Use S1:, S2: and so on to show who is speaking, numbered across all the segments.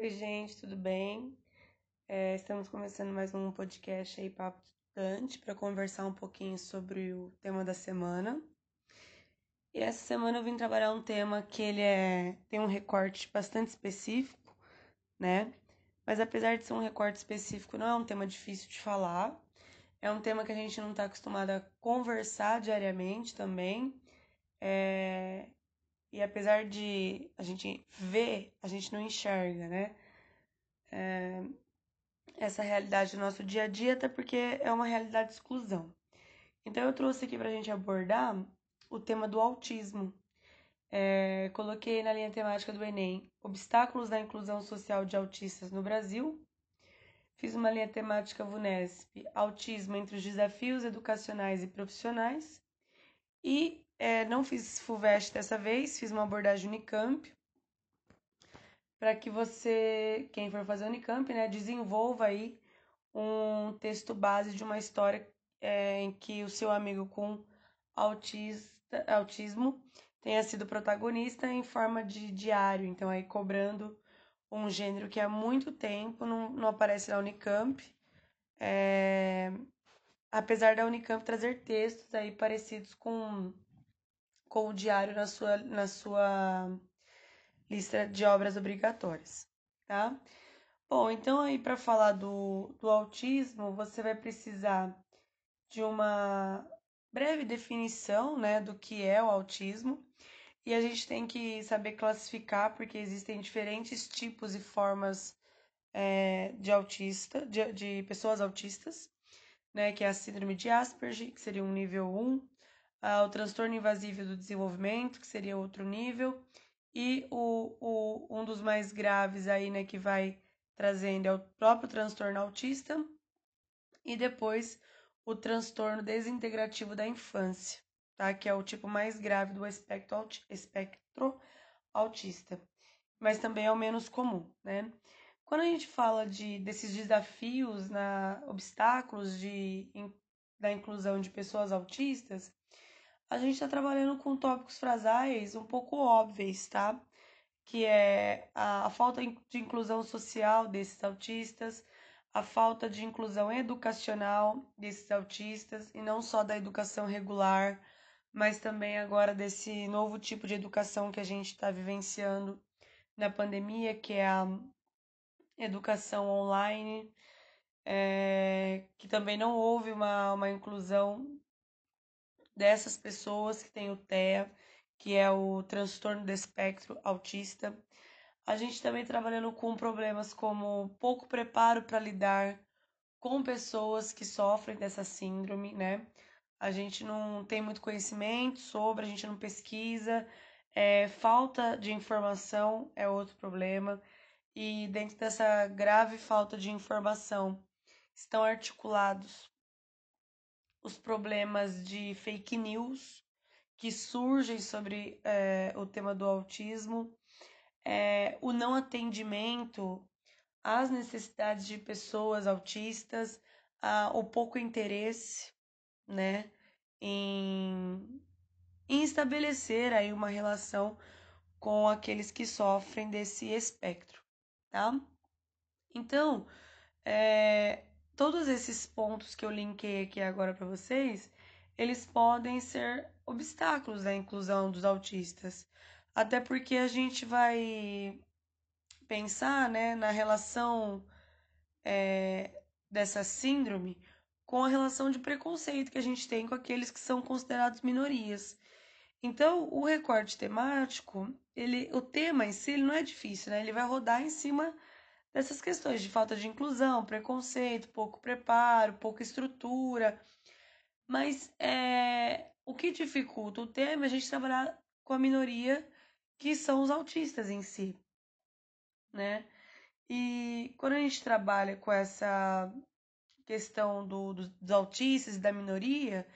S1: Oi, gente, tudo bem? É, estamos começando mais um podcast aí, Papo Estudante, para conversar um pouquinho sobre o tema da semana. E essa semana eu vim trabalhar um tema que ele é, tem um recorte bastante específico, né? Mas apesar de ser um recorte específico, não é um tema difícil de falar. É um tema que a gente não está acostumado a conversar diariamente também. É, e apesar de a gente ver, a gente não enxerga, né? É, essa realidade do nosso dia a dia, até porque é uma realidade de exclusão. Então eu trouxe aqui para a gente abordar o tema do autismo. É, coloquei na linha temática do Enem obstáculos da inclusão social de autistas no Brasil. Fiz uma linha temática VUNESP, autismo entre os desafios educacionais e profissionais. E é, não fiz FUVEST dessa vez, fiz uma abordagem Unicamp, para que você, quem for fazer Unicamp, né, desenvolva aí um texto base de uma história é, em que o seu amigo com autista, autismo tenha sido protagonista em forma de diário, então aí cobrando um gênero que há muito tempo não, não aparece na Unicamp, é, apesar da Unicamp trazer textos aí parecidos com com o diário na sua, na sua lista de obras obrigatórias, tá? Bom, então aí para falar do, do autismo, você vai precisar de uma breve definição, né, do que é o autismo. E a gente tem que saber classificar, porque existem diferentes tipos e formas é, de autista, de, de pessoas autistas, né, que é a síndrome de Asperger, que seria um nível 1, ah, o transtorno invasivo do desenvolvimento, que seria outro nível, e o, o, um dos mais graves aí, né, que vai trazendo é o próprio transtorno autista, e depois o transtorno desintegrativo da infância, tá? Que é o tipo mais grave do espectro, espectro autista, mas também é o menos comum, né? Quando a gente fala de, desses desafios, na, obstáculos de, in, da inclusão de pessoas autistas, a gente está trabalhando com tópicos frasais um pouco óbvios, tá? Que é a, a falta de inclusão social desses autistas, a falta de inclusão educacional desses autistas, e não só da educação regular, mas também agora desse novo tipo de educação que a gente está vivenciando na pandemia, que é a educação online, é, que também não houve uma, uma inclusão dessas pessoas que têm o TEA, que é o transtorno do espectro autista. A gente também trabalhando com problemas como pouco preparo para lidar com pessoas que sofrem dessa síndrome, né? A gente não tem muito conhecimento sobre, a gente não pesquisa, é, falta de informação é outro problema. E dentro dessa grave falta de informação estão articulados os problemas de fake news que surgem sobre é, o tema do autismo, é, o não atendimento às necessidades de pessoas autistas, a, o pouco interesse, né, em, em estabelecer aí uma relação com aqueles que sofrem desse espectro, tá? Então, é, todos esses pontos que eu linkei aqui agora para vocês, eles podem ser obstáculos à inclusão dos autistas. Até porque a gente vai pensar né, na relação é, dessa síndrome com a relação de preconceito que a gente tem com aqueles que são considerados minorias. Então, o recorte temático, ele, o tema em si ele não é difícil, né? Ele vai rodar em cima dessas questões de falta de inclusão, preconceito, pouco preparo, pouca estrutura. Mas é, o que dificulta o tema é a gente trabalhar com a minoria que são os autistas em si, né? E quando a gente trabalha com essa questão do, do, dos autistas e da minoria,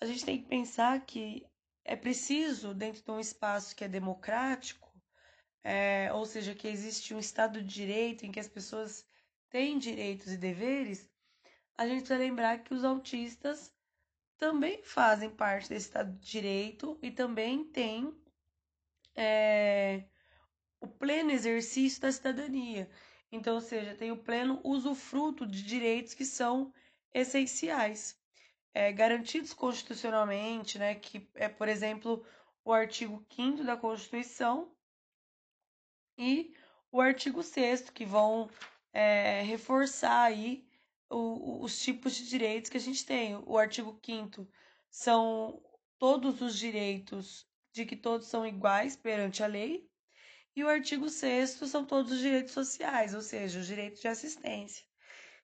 S1: a gente tem que pensar que é preciso, dentro de um espaço que é democrático, é, ou seja, que existe um Estado de Direito em que as pessoas têm direitos e deveres, a gente precisa lembrar que os autistas também fazem parte desse Estado de Direito e também têm é, o pleno exercício da cidadania. Então, ou seja, tem o pleno usufruto de direitos que são essenciais, é, garantidos constitucionalmente, né, que é, por exemplo, o artigo 5 da Constituição e o artigo 6 que vão é, reforçar aí o, os tipos de direitos que a gente tem. O artigo 5 são todos os direitos de que todos são iguais perante a lei, e o artigo 6 são todos os direitos sociais, ou seja, os direitos de assistência.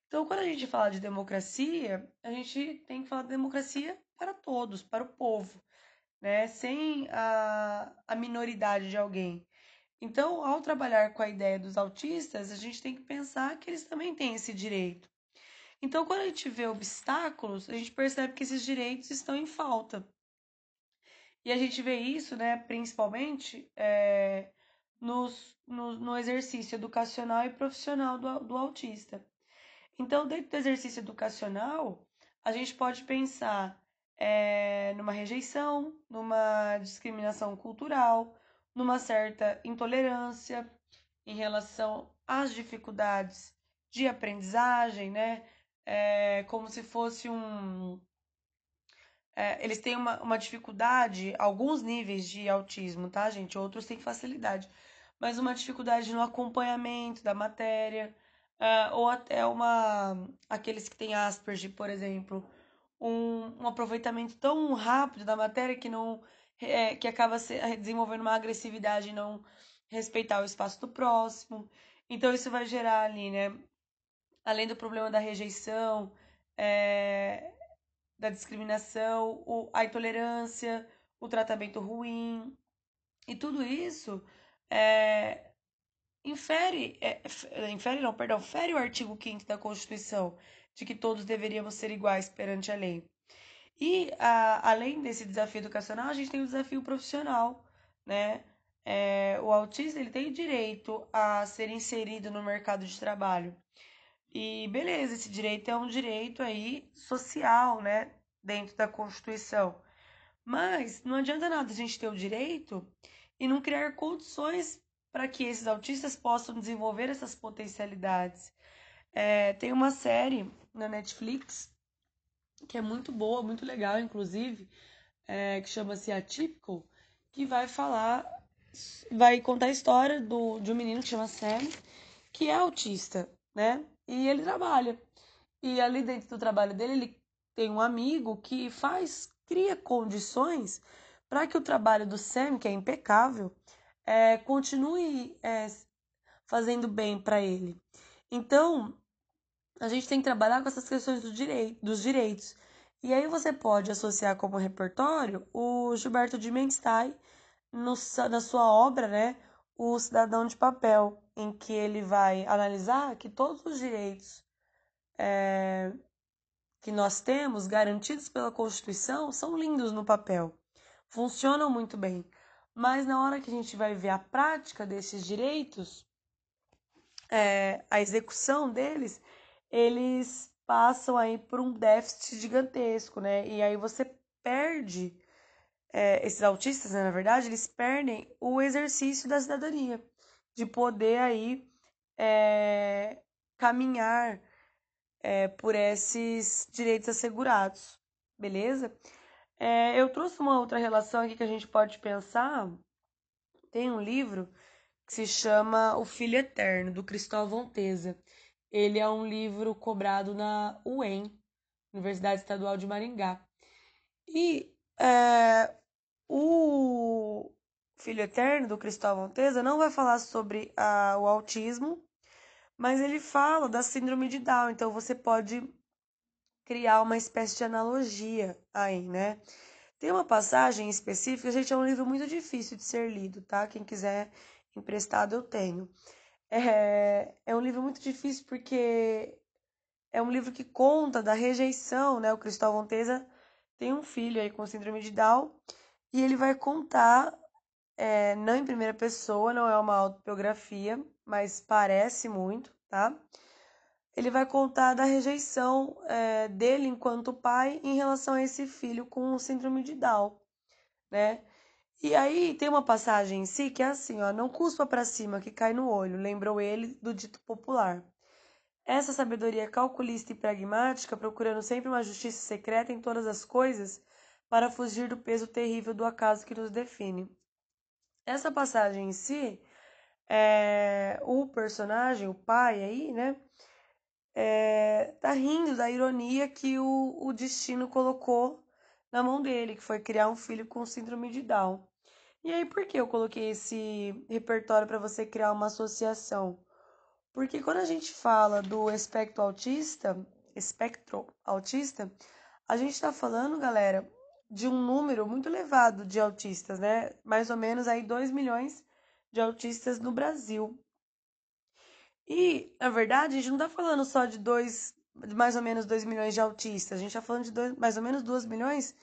S1: Então, quando a gente fala de democracia, a gente tem que falar de democracia para todos, para o povo, né? sem a, a minoridade de alguém. Então, ao trabalhar com a ideia dos autistas, a gente tem que pensar que eles também têm esse direito. Então, quando a gente vê obstáculos, a gente percebe que esses direitos estão em falta. E a gente vê isso, né, principalmente é, nos, no, no, exercício educacional e profissional do, do autista. Então, dentro do exercício educacional, a gente pode pensar é, numa rejeição, numa discriminação cultural, numa certa intolerância em relação às dificuldades de aprendizagem, né? É, como se fosse um, é, eles têm uma, uma dificuldade, alguns níveis de autismo, tá, gente? Outros têm facilidade, mas uma dificuldade no acompanhamento da matéria, é, ou até uma. aqueles que têm Asperger, por exemplo, um, um aproveitamento tão rápido da matéria que não. É, que acaba se, desenvolvendo uma agressividade e não respeitar o espaço do próximo. Então, isso vai gerar ali, né? Além do problema da rejeição, é, da discriminação, o, a intolerância, o tratamento ruim. E tudo isso é, infere, é, infere não, perdão, fere o artigo 5 da Constituição, de que todos deveríamos ser iguais perante a lei. E a, além desse desafio educacional, a gente tem o desafio profissional, né? É, o autista ele tem direito a ser inserido no mercado de trabalho. E beleza, esse direito é um direito aí social, né, dentro da Constituição. Mas não adianta nada a gente ter o direito e não criar condições para que esses autistas possam desenvolver essas potencialidades. É, tem uma série na Netflix que é muito boa, muito legal, inclusive, é, que chama-se Atypical, que vai falar, vai contar a história do, de um menino que chama Sam, que é autista, né? E ele trabalha. E ali dentro do trabalho dele, ele tem um amigo que faz, cria condições para que o trabalho do Sam, que é impecável, é, continue é, fazendo bem para ele. Então, a gente tem que trabalhar com essas questões do direito, dos direitos. E aí você pode associar como repertório o Gilberto de Menstein no, na sua obra, né, O Cidadão de Papel, em que ele vai analisar que todos os direitos é, que nós temos garantidos pela Constituição são lindos no papel, funcionam muito bem, mas na hora que a gente vai ver a prática desses direitos, é, a execução deles, eles passam aí por um déficit gigantesco, né? E aí você perde, é, esses autistas, né, na verdade, eles perdem o exercício da cidadania de poder aí é, caminhar é, por esses direitos assegurados, beleza? É, eu trouxe uma outra relação aqui que a gente pode pensar. Tem um livro que se chama O Filho Eterno, do Cristóvão Teza. Ele é um livro cobrado na UEM, Universidade Estadual de Maringá. E é, o Filho Eterno, do Cristóvão Teza, não vai falar sobre a, o autismo, mas ele fala da síndrome de Down, então você pode criar uma espécie de analogia aí, né? Tem uma passagem específica, gente, é um livro muito difícil de ser lido, tá? Quem quiser emprestado, eu tenho. É, é um livro muito difícil porque é um livro que conta da rejeição, né? O Cristóvão Teza tem um filho aí com síndrome de Down e ele vai contar é, não em primeira pessoa, não é uma autobiografia, mas parece muito, tá? Ele vai contar da rejeição é, dele enquanto pai em relação a esse filho com síndrome de Down, né? E aí tem uma passagem em si que é assim, ó, não cuspa para cima que cai no olho, lembrou ele do dito popular. Essa sabedoria calculista e pragmática, procurando sempre uma justiça secreta em todas as coisas, para fugir do peso terrível do acaso que nos define. Essa passagem em si, é, o personagem, o pai aí, né, é, tá rindo da ironia que o, o destino colocou na mão dele, que foi criar um filho com síndrome de Down. E aí, por que eu coloquei esse repertório para você criar uma associação? Porque quando a gente fala do espectro autista, espectro autista, a gente está falando, galera, de um número muito elevado de autistas, né? Mais ou menos aí 2 milhões de autistas no Brasil. E, na verdade, a gente não está falando só de dois, mais ou menos 2 milhões de autistas, a gente está falando de dois, mais ou menos 2 milhões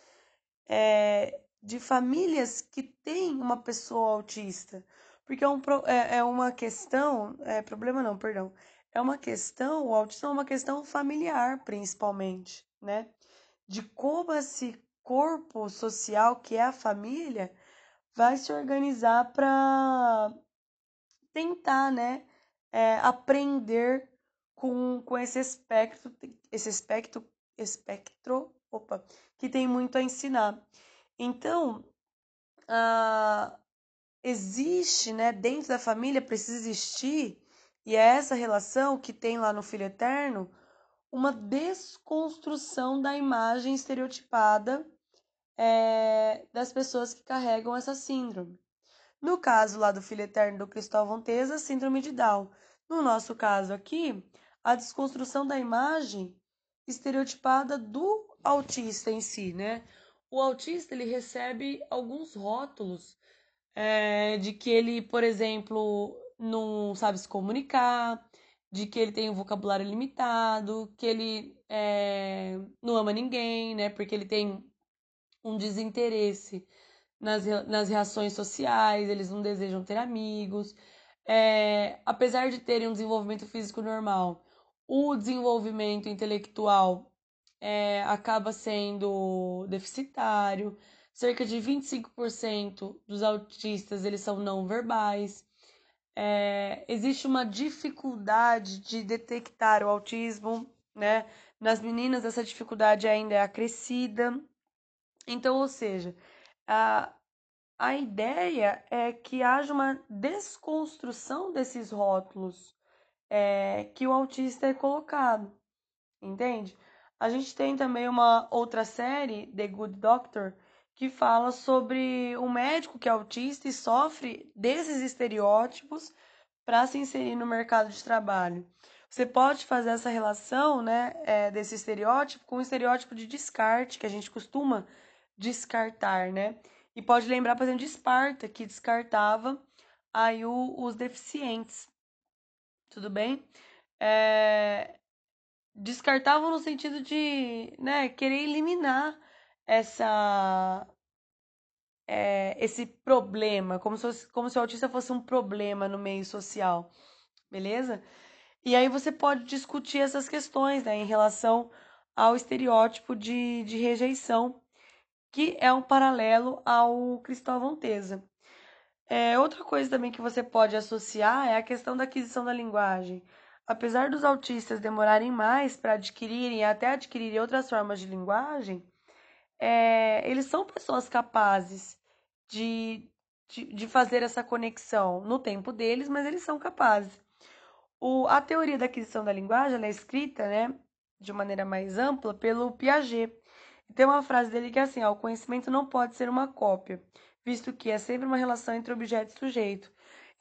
S1: é, de famílias que têm uma pessoa autista. Porque é, um, é, é uma questão, é problema não, perdão. É uma questão, o autismo é uma questão familiar, principalmente, né? De como esse corpo social que é a família vai se organizar para tentar, né, é, aprender com, com esse espectro, esse espectro, espectro, opa, que tem muito a ensinar. Então, uh, existe, né, dentro da família precisa existir, e é essa relação que tem lá no Filho Eterno, uma desconstrução da imagem estereotipada é, das pessoas que carregam essa síndrome. No caso lá do Filho Eterno do Cristóvão Teza, síndrome de Down. No nosso caso aqui, a desconstrução da imagem estereotipada do autista em si, né? O autista ele recebe alguns rótulos é, de que ele, por exemplo, não sabe se comunicar, de que ele tem um vocabulário limitado, que ele é, não ama ninguém, né? Porque ele tem um desinteresse nas, nas reações sociais, eles não desejam ter amigos. É, apesar de terem um desenvolvimento físico normal, o desenvolvimento intelectual é, acaba sendo deficitário. Cerca de 25% dos autistas eles são não verbais. É, existe uma dificuldade de detectar o autismo, né? Nas meninas essa dificuldade ainda é acrescida. Então, ou seja, a, a ideia é que haja uma desconstrução desses rótulos é, que o autista é colocado, entende? A gente tem também uma outra série, The Good Doctor, que fala sobre um médico que é autista e sofre desses estereótipos para se inserir no mercado de trabalho. Você pode fazer essa relação né, é, desse estereótipo com o estereótipo de descarte, que a gente costuma descartar, né? E pode lembrar, por exemplo, de Esparta, que descartava aí o, os deficientes. Tudo bem? É... Descartavam no sentido de né, querer eliminar essa é, esse problema, como se, como se o autista fosse um problema no meio social, beleza? E aí você pode discutir essas questões né, em relação ao estereótipo de, de rejeição, que é um paralelo ao Cristóvão Teza. É, outra coisa também que você pode associar é a questão da aquisição da linguagem. Apesar dos autistas demorarem mais para adquirirem e até adquirirem outras formas de linguagem, é, eles são pessoas capazes de, de, de, fazer essa conexão no tempo deles, mas eles são capazes. O, a teoria da aquisição da linguagem é escrita né, de maneira mais ampla pelo Piaget. Tem uma frase dele que é assim: ó, o conhecimento não pode ser uma cópia, visto que é sempre uma relação entre objeto e sujeito.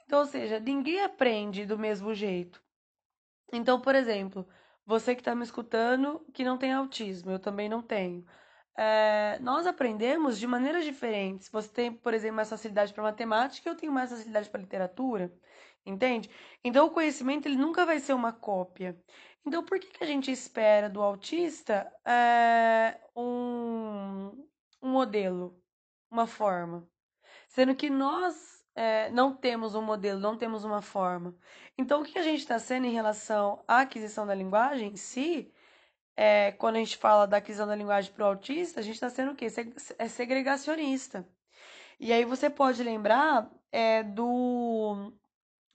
S1: Então, ou seja, ninguém aprende do mesmo jeito. Então, por exemplo, você que está me escutando que não tem autismo, eu também não tenho é, nós aprendemos de maneiras diferentes. Você tem, por exemplo, mais facilidade para matemática, eu tenho mais facilidade para literatura, entende? Então, o conhecimento ele nunca vai ser uma cópia. Então, por que, que a gente espera do autista é, um, um modelo, uma forma? Sendo que nós é, não temos um modelo, não temos uma forma. Então, o que a gente está sendo em relação à aquisição da linguagem em si é, quando a gente fala da aquisição da linguagem para o autista, a gente está sendo o quê? É segregacionista. E aí você pode lembrar é, do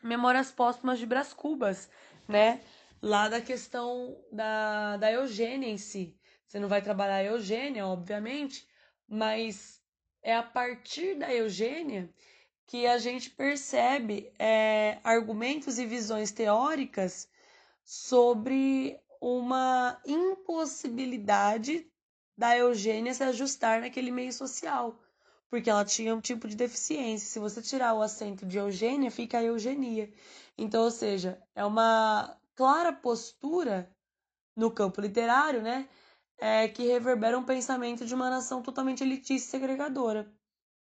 S1: Memórias Póstumas de Brás Cubas, né? Lá da questão da, da eugênia em si. Você não vai trabalhar a eugênia, obviamente, mas é a partir da eugênia que a gente percebe é, argumentos e visões teóricas sobre uma impossibilidade da Eugênia se ajustar naquele meio social, porque ela tinha um tipo de deficiência. Se você tirar o acento de Eugênia, fica a eugenia. Então, ou seja, é uma clara postura no campo literário, né? É, que reverbera um pensamento de uma nação totalmente elitista e segregadora.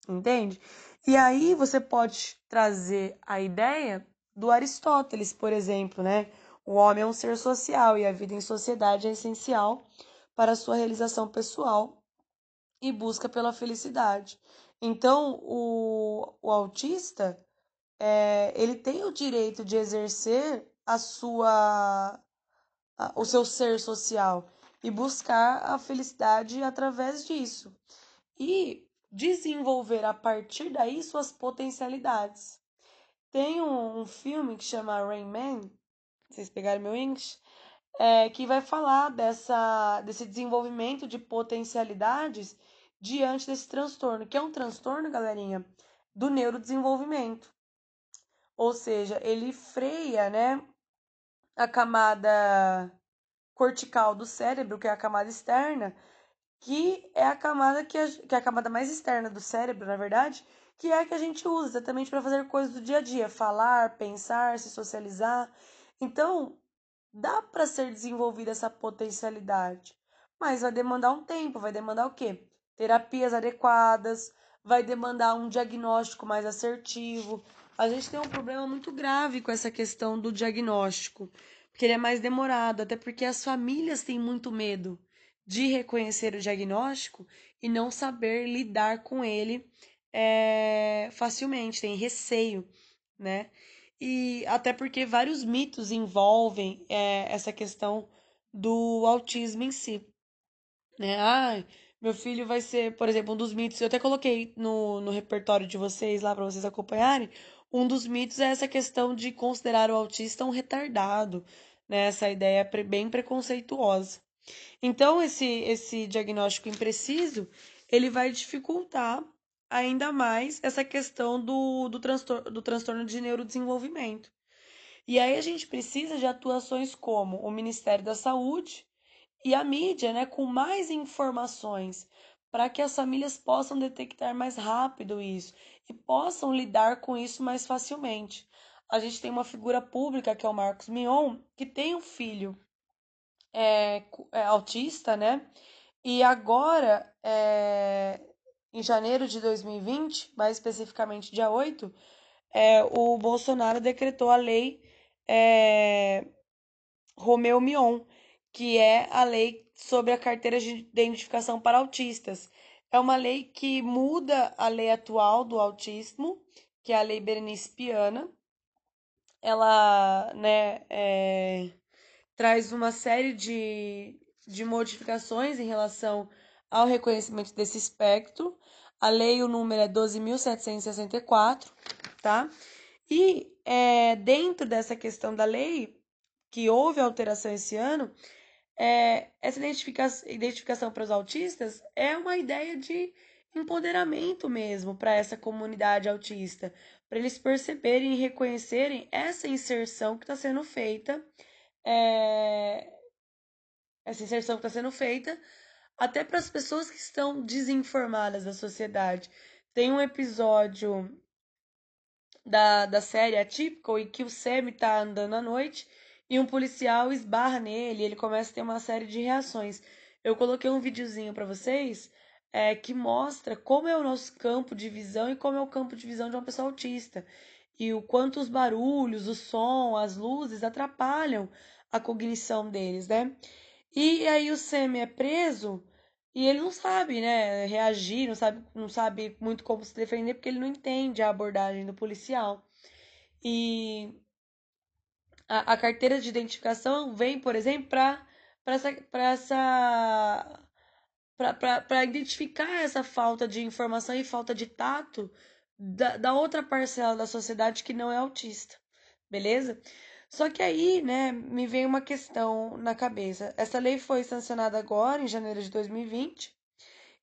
S1: Entende? E aí você pode trazer a ideia do Aristóteles, por exemplo, né? O homem é um ser social e a vida em sociedade é essencial para a sua realização pessoal e busca pela felicidade. Então, o, o autista, é, ele tem o direito de exercer a sua, a, o seu ser social e buscar a felicidade através disso. E desenvolver a partir daí suas potencialidades. Tem um, um filme que chama Rain Man, vocês pegaram meu English, é, que vai falar dessa, desse desenvolvimento de potencialidades diante desse transtorno, que é um transtorno, galerinha, do neurodesenvolvimento. Ou seja, ele freia, né, a camada cortical do cérebro, que é a camada externa, que é a camada que, a, que é a camada mais externa do cérebro, na verdade, que é a que a gente usa exatamente para fazer coisas do dia a dia, falar, pensar, se socializar. Então, dá para ser desenvolvida essa potencialidade, mas vai demandar um tempo, vai demandar o quê? Terapias adequadas, vai demandar um diagnóstico mais assertivo. A gente tem um problema muito grave com essa questão do diagnóstico, porque ele é mais demorado, até porque as famílias têm muito medo de reconhecer o diagnóstico e não saber lidar com ele é, facilmente, tem receio, né? E até porque vários mitos envolvem é, essa questão do autismo em si. Né? Ah, meu filho vai ser, por exemplo, um dos mitos, eu até coloquei no, no repertório de vocês lá para vocês acompanharem. Um dos mitos é essa questão de considerar o autista um retardado, né? Essa ideia bem preconceituosa. Então, esse, esse diagnóstico impreciso, ele vai dificultar ainda mais essa questão do, do, transtorno, do transtorno de neurodesenvolvimento. E aí a gente precisa de atuações como o Ministério da Saúde e a mídia, né, com mais informações, para que as famílias possam detectar mais rápido isso e possam lidar com isso mais facilmente. A gente tem uma figura pública que é o Marcos Mion, que tem um filho é, é autista, né? E agora, é, em janeiro de 2020, mais especificamente dia 8, é, o Bolsonaro decretou a lei é, Romeu Mion, que é a lei sobre a carteira de identificação para autistas. É uma lei que muda a lei atual do autismo, que é a lei Berenice Piana. Ela, né, é, traz uma série de, de modificações em relação ao reconhecimento desse espectro. A lei, o número é 12.764, tá? E é, dentro dessa questão da lei, que houve alteração esse ano, é, essa identificação, identificação para os autistas é uma ideia de empoderamento mesmo para essa comunidade autista, para eles perceberem e reconhecerem essa inserção que está sendo feita é, essa inserção que está sendo feita, até para as pessoas que estão desinformadas da sociedade. Tem um episódio da, da série Atypical em que o Sam está andando à noite e um policial esbarra nele ele começa a ter uma série de reações. Eu coloquei um videozinho para vocês é, que mostra como é o nosso campo de visão e como é o campo de visão de uma pessoa autista. E o quanto os barulhos, o som, as luzes atrapalham a cognição deles, né? E aí o Sam é preso e ele não sabe, né, reagir, não sabe, não sabe muito como se defender porque ele não entende a abordagem do policial. E a, a carteira de identificação vem, por exemplo, para essa, essa para identificar essa falta de informação e falta de tato da, da outra parcela da sociedade que não é autista, beleza? Só que aí, né, me vem uma questão na cabeça. Essa lei foi sancionada agora, em janeiro de 2020,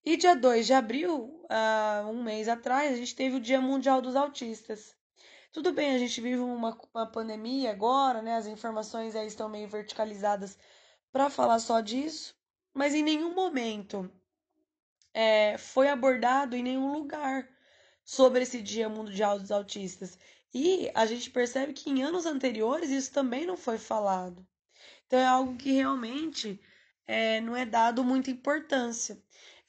S1: e dia 2 de abril, uh, um mês atrás, a gente teve o Dia Mundial dos Autistas. Tudo bem, a gente vive uma, uma pandemia agora, né? As informações aí estão meio verticalizadas para falar só disso, mas em nenhum momento é, foi abordado em nenhum lugar sobre esse Dia Mundial dos Autistas. E a gente percebe que em anos anteriores isso também não foi falado. Então é algo que realmente é, não é dado muita importância.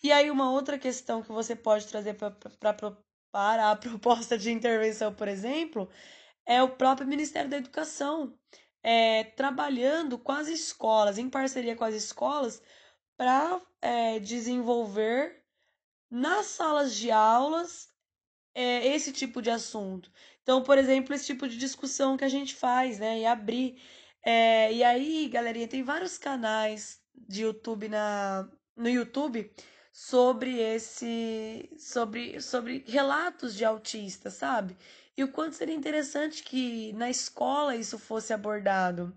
S1: E aí, uma outra questão que você pode trazer para a proposta de intervenção, por exemplo, é o próprio Ministério da Educação é, trabalhando com as escolas, em parceria com as escolas, para é, desenvolver nas salas de aulas é, esse tipo de assunto. Então, por exemplo, esse tipo de discussão que a gente faz, né? E abrir. É, e aí, galerinha, tem vários canais de YouTube na, no YouTube sobre esse. sobre, sobre relatos de autistas, sabe? E o quanto seria interessante que na escola isso fosse abordado.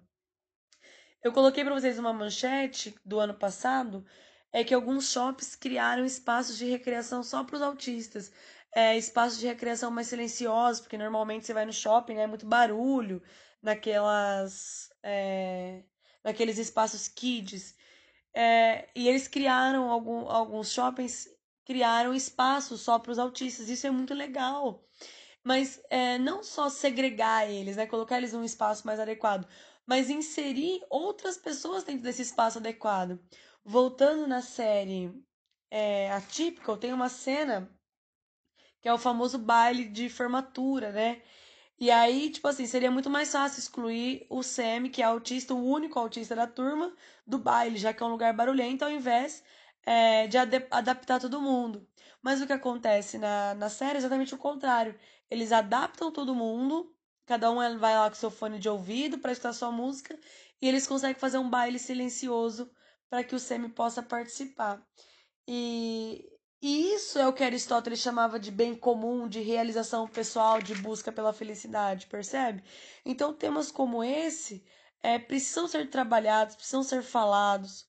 S1: Eu coloquei para vocês uma manchete do ano passado, é que alguns shops criaram espaços de recreação só para os autistas é, espaços de recreação mais silenciosos, porque normalmente você vai no shopping, né? É muito barulho naquelas. É, naqueles espaços kids. É, e eles criaram, algum, alguns shoppings criaram espaços só para os autistas. Isso é muito legal. Mas é, não só segregar eles, né? Colocar eles num espaço mais adequado, mas inserir outras pessoas dentro desse espaço adequado. Voltando na série é, Atypical, tem uma cena que é o famoso baile de formatura, né? E aí, tipo assim, seria muito mais fácil excluir o Sam, que é autista, o único autista da turma, do baile, já que é um lugar barulhento, ao invés é, de ad adaptar todo mundo. Mas o que acontece na, na série é exatamente o contrário. Eles adaptam todo mundo, cada um vai lá com seu fone de ouvido para escutar sua música, e eles conseguem fazer um baile silencioso para que o Sam possa participar. E e isso é o que Aristóteles chamava de bem comum, de realização pessoal, de busca pela felicidade, percebe? Então, temas como esse é, precisam ser trabalhados, precisam ser falados.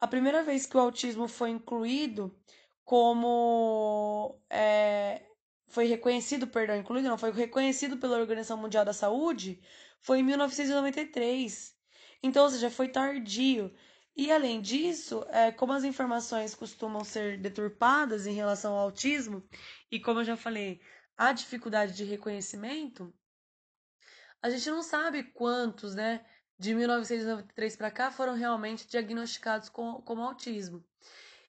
S1: A primeira vez que o autismo foi incluído como. É, foi reconhecido, perdão, incluído não, foi reconhecido pela Organização Mundial da Saúde, foi em 1993. Então, ou seja, foi tardio. E além disso, é, como as informações costumam ser deturpadas em relação ao autismo, e como eu já falei, a dificuldade de reconhecimento, a gente não sabe quantos, né, de 1993 para cá foram realmente diagnosticados com, como autismo.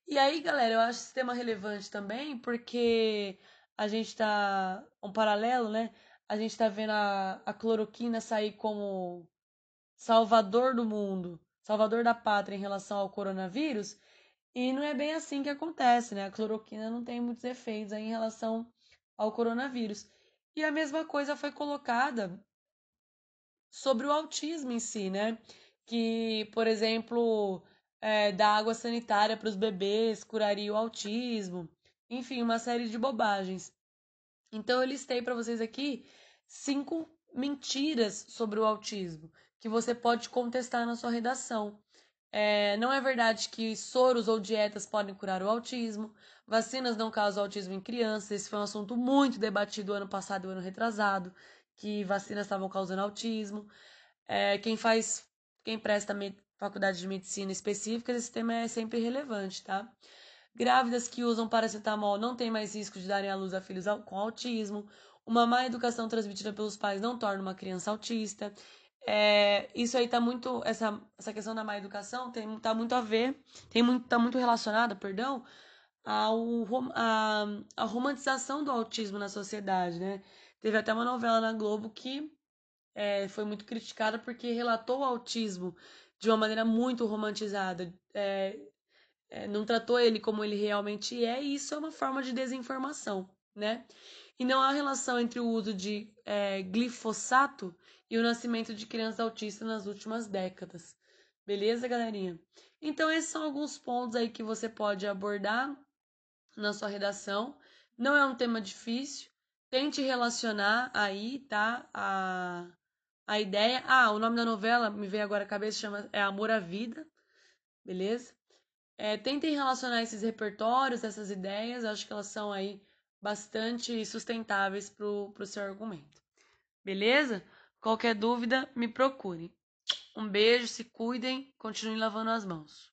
S1: E aí, galera, eu acho esse tema relevante também, porque a gente tá. Um paralelo, né? A gente tá vendo a, a cloroquina sair como salvador do mundo salvador da pátria em relação ao coronavírus, e não é bem assim que acontece, né? A cloroquina não tem muitos efeitos em relação ao coronavírus. E a mesma coisa foi colocada sobre o autismo em si, né? Que, por exemplo, é, dar água sanitária para os bebês curaria o autismo. Enfim, uma série de bobagens. Então, eu listei para vocês aqui cinco mentiras sobre o autismo que você pode contestar na sua redação. É, não é verdade que soros ou dietas podem curar o autismo, vacinas não causam autismo em crianças. Esse foi um assunto muito debatido ano passado e ano retrasado, que vacinas estavam causando autismo. É, quem faz, quem presta faculdade de medicina específica, esse tema é sempre relevante, tá? Grávidas que usam paracetamol não têm mais risco de darem à luz a filhos com autismo. Uma má educação transmitida pelos pais não torna uma criança autista. É, isso aí tá muito. Essa, essa questão da má educação tem, tá muito a ver, tem muito, tá muito relacionada, perdão, ao, a, a romantização do autismo na sociedade, né? Teve até uma novela na Globo que é, foi muito criticada porque relatou o autismo de uma maneira muito romantizada. É, é, não tratou ele como ele realmente é, e isso é uma forma de desinformação, né? E não há relação entre o uso de é, glifosato e o nascimento de crianças autistas nas últimas décadas. Beleza, galerinha? Então, esses são alguns pontos aí que você pode abordar na sua redação. Não é um tema difícil. Tente relacionar aí, tá? A, a ideia. Ah, o nome da novela me veio agora à cabeça, chama é Amor à Vida. Beleza? É, tentem relacionar esses repertórios, essas ideias. Acho que elas são aí bastante sustentáveis para o seu argumento. Beleza? Qualquer dúvida, me procure. Um beijo, se cuidem, continuem lavando as mãos.